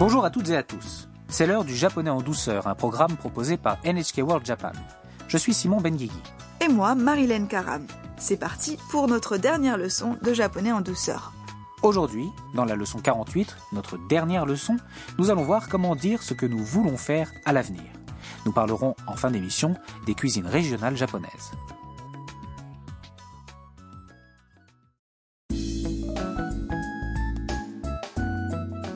Bonjour à toutes et à tous. C'est l'heure du japonais en douceur, un programme proposé par NHK World Japan. Je suis Simon Benguigui. Et moi, Marilyn Karam. C'est parti pour notre dernière leçon de japonais en douceur. Aujourd'hui, dans la leçon 48, notre dernière leçon, nous allons voir comment dire ce que nous voulons faire à l'avenir. Nous parlerons en fin d'émission des cuisines régionales japonaises.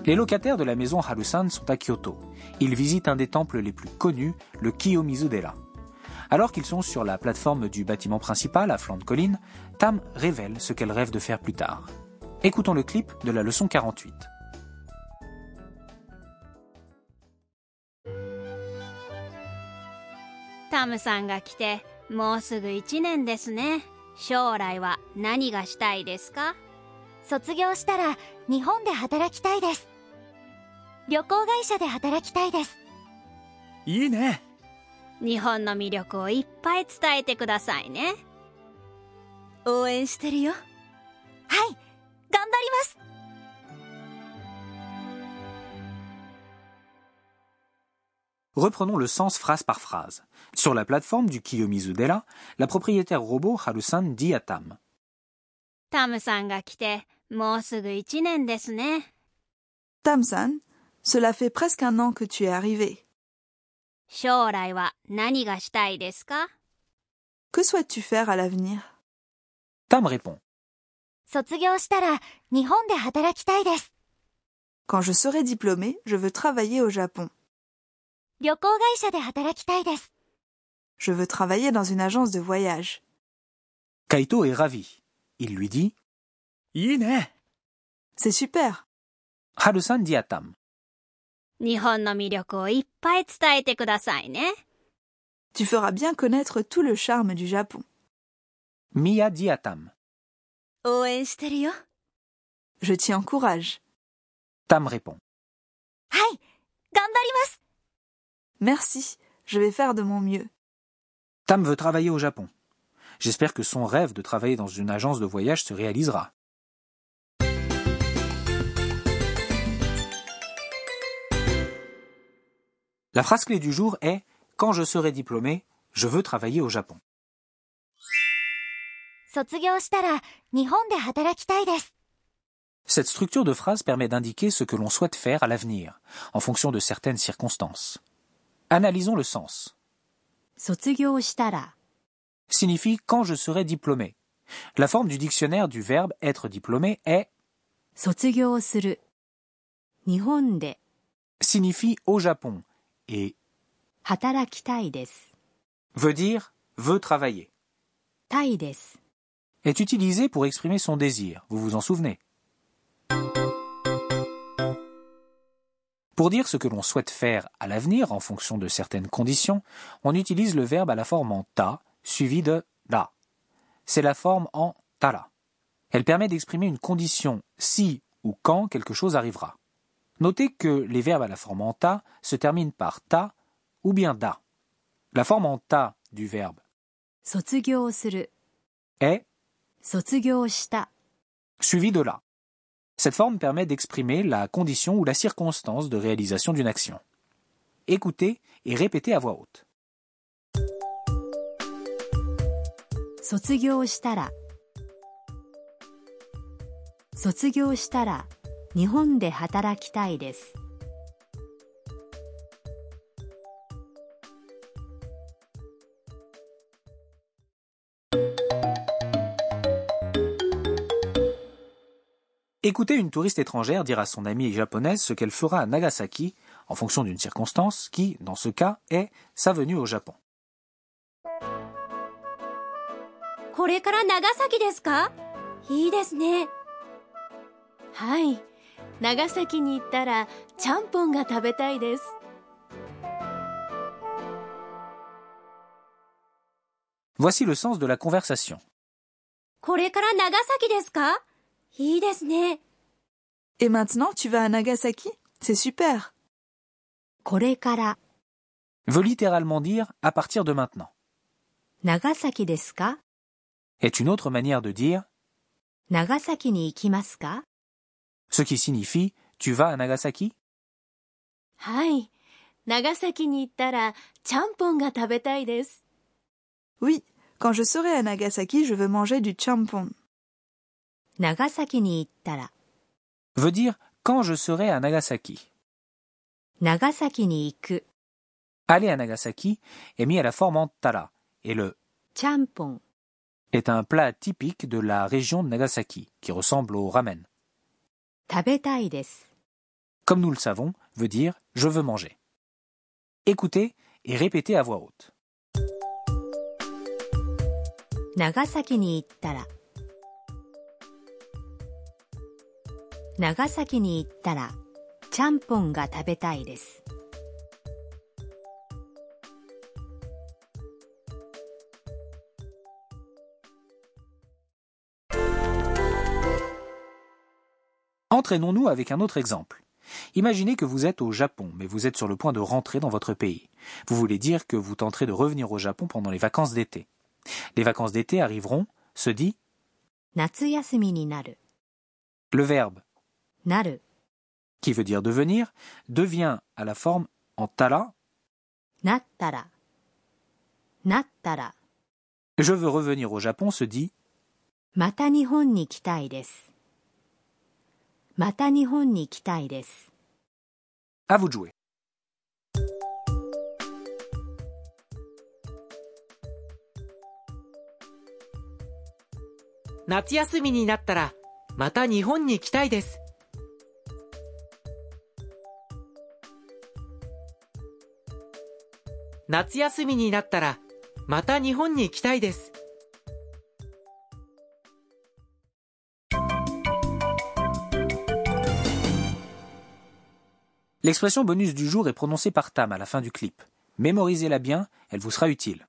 Les locataires de la maison Harusan sont à Kyoto. Ils visitent un des temples les plus connus, le Kiyomizu-dera. Alors qu'ils sont sur la plateforme du bâtiment principal à flanc de colline, Tam révèle ce qu'elle rêve de faire plus tard. Écoutons le clip de la leçon 48. タムさんが来てもうすぐ1年ですね将来は何がしたいですか卒業したら日本で働きたいです 旅行会社で働きたいですいいね日本の魅力をいっぱい伝えてくださいね応援してるよはい頑張ります Reprenons le sens phrase par phrase. Sur la plateforme du Kiyomizu-dera, la propriétaire robot Harusan dit à Tam タムさんが来てもうすぐ1年ですね Tam-san, Cela fait presque un an que tu es arrivé. Que souhaites-tu faire à l'avenir? Tam répond. Quand je serai diplômé, je veux travailler au Japon. Je veux travailler dans une agence de voyage. Kaito est ravi. Il lui dit C'est super. Harusan dit à Tam 日本の魅力をいっぱい伝えてくださいね Tu feras bien connaître tout le charme du Japon. Mia dit à Tam 応援してるよ Je t'y encourage. Tam répond はい頑張ります Merci, je vais faire de mon mieux. Tam veut travailler au Japon. J'espère que son rêve de travailler dans une agence de voyage se réalisera. La phrase clé du jour est Quand je serai diplômé, je veux travailler au Japon. Cette structure de phrase permet d'indiquer ce que l'on souhaite faire à l'avenir, en fonction de certaines circonstances. Analysons le sens. signifie quand je serai diplômé. La forme du dictionnaire du verbe être diplômé est signifie au Japon, et 働きたいです veut dire veut travailler. たいです Est utilisé pour exprimer son désir, vous vous en souvenez. Pour dire ce que l'on souhaite faire à l'avenir en fonction de certaines conditions, on utilise le verbe à la forme en ta suivi de la. C'est la forme en tara. Elle permet d'exprimer une condition si ou quand quelque chose arrivera. Notez que les verbes à la forme en ta se terminent par ta ou bien da. La forme en ta du verbe est suivie de la. Cette forme permet d'exprimer la condition ou la circonstance de réalisation d'une action. Écoutez et répétez à voix haute. Sotsugyo 日本で働きたいです Écoutez une touriste étrangère dire à son amie japonaise ce qu'elle fera à Nagasaki en fonction d'une circonstance qui, dans ce cas, est sa venue au Japon. これから長崎ですかいいですねはい 長崎に行ったらちゃんぽんが食べたいです Voici le sens de la conversation. これから長崎ですかいいですね Et maintenant, tu vas à Nagasaki C'est super. これから Veut littéralement dire à partir de maintenant. 長崎ですか Est une autre manière de dire 長崎に行きますか ce qui signifie Tu vas à Nagasaki? Nagasaki ni champon ga. Oui, quand je serai à Nagasaki, je veux manger du champon. Nagasaki ni ittara veut dire quand je serai à Nagasaki. Nagasaki ni iku. Aller à Nagasaki est mis à la forme en tara et le champon est un plat typique de la région de Nagasaki qui ressemble au ramen. Comme nous le savons, veut dire je veux manger. Écoutez et répétez à voix haute. Nagasaki ni ittara. Nagasaki ni ittara, champon ga tabetai desu. Entraînons-nous avec un autre exemple. Imaginez que vous êtes au Japon, mais vous êtes sur le point de rentrer dans votre pays. Vous voulez dire que vous tenterez de revenir au Japon pendant les vacances d'été. Les vacances d'été arriveront, se dit Le verbe qui veut dire devenir, devient à la forme en tara. Nattara. Nattara. Je veux revenir au Japon se dit また日本に来たいです à vous de jouer. 夏休みになったらまた日本に来たいです夏休みになったらまた日本に来たいです L'expression bonus du jour est prononcée par Tam à la fin du clip. Mémorisez-la bien, elle vous sera utile.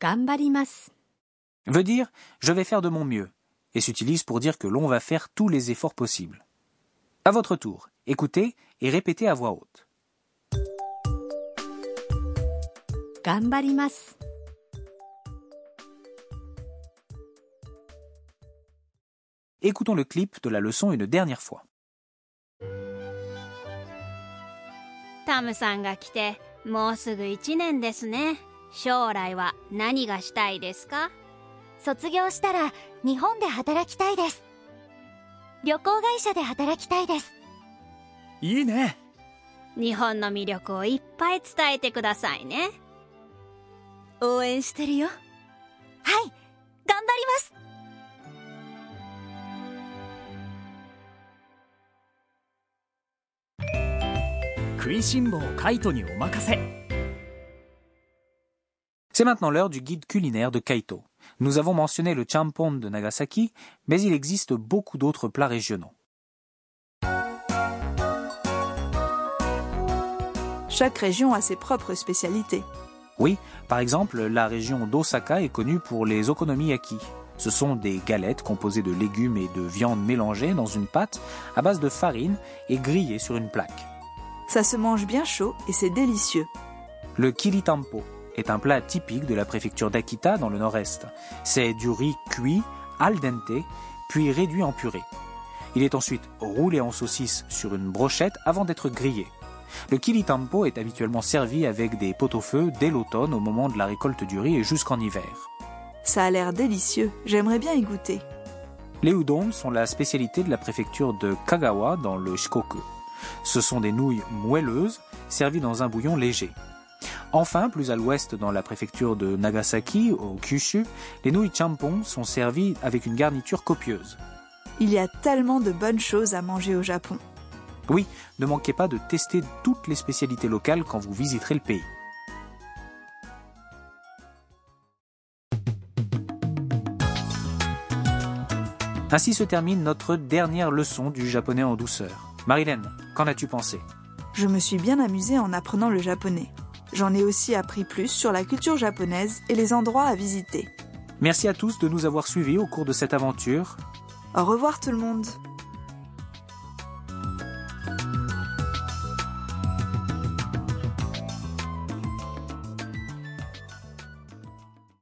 Ganbarimasu veut dire je vais faire de mon mieux et s'utilise pour dire que l'on va faire tous les efforts possibles. À votre tour, écoutez et répétez à voix haute. Écoutons le clip de la leçon une dernière fois. タムさんが来てもうすぐ1年ですね。将来は何がしたいですか？卒業したら日本で働きたいです。旅行会社で働きたいです。いいね。日本の魅力をいっぱい伝えてくださいね。応援してるよ。はい頑張ります食いしん坊カイトにお任せ C'est maintenant l'heure du guide culinaire de Kaito. Nous avons mentionné le champon de Nagasaki, mais il existe beaucoup d'autres plats régionaux. Chaque région a ses propres spécialités. Oui, par exemple, la région d'Osaka est connue pour les okonomiyaki. Ce sont des galettes composées de légumes et de viande mélangées dans une pâte à base de farine et grillées sur une plaque. Ça se mange bien chaud et c'est délicieux. Le kiritampo est un plat typique de la préfecture d'Akita dans le nord-est. C'est du riz cuit, al dente, puis réduit en purée. Il est ensuite roulé en saucisse sur une brochette avant d'être grillé. Le kiritampo est habituellement servi avec des pot-au-feu dès l'automne au moment de la récolte du riz et jusqu'en hiver. Ça a l'air délicieux. J'aimerais bien y goûter. Les udon sont la spécialité de la préfecture de Kagawa dans le Shikoku. Ce sont des nouilles moelleuses servies dans un bouillon léger. Enfin, plus à l'ouest dans la préfecture de Nagasaki, au Kyushu, les nouilles champon sont servies avec une garniture copieuse. Il y a tellement de bonnes choses à manger au Japon. Oui, ne manquez pas de tester toutes les spécialités locales quand vous visiterez le pays. Ainsi se termine notre dernière leçon du japonais en douceur. Marilyn, qu'en as-tu pensé? Je me suis bien amusée en apprenant le japonais. J'en ai aussi appris plus sur la culture japonaise et les endroits à visiter. Merci à tous de nous avoir suivis au cours de cette aventure. Au revoir tout le monde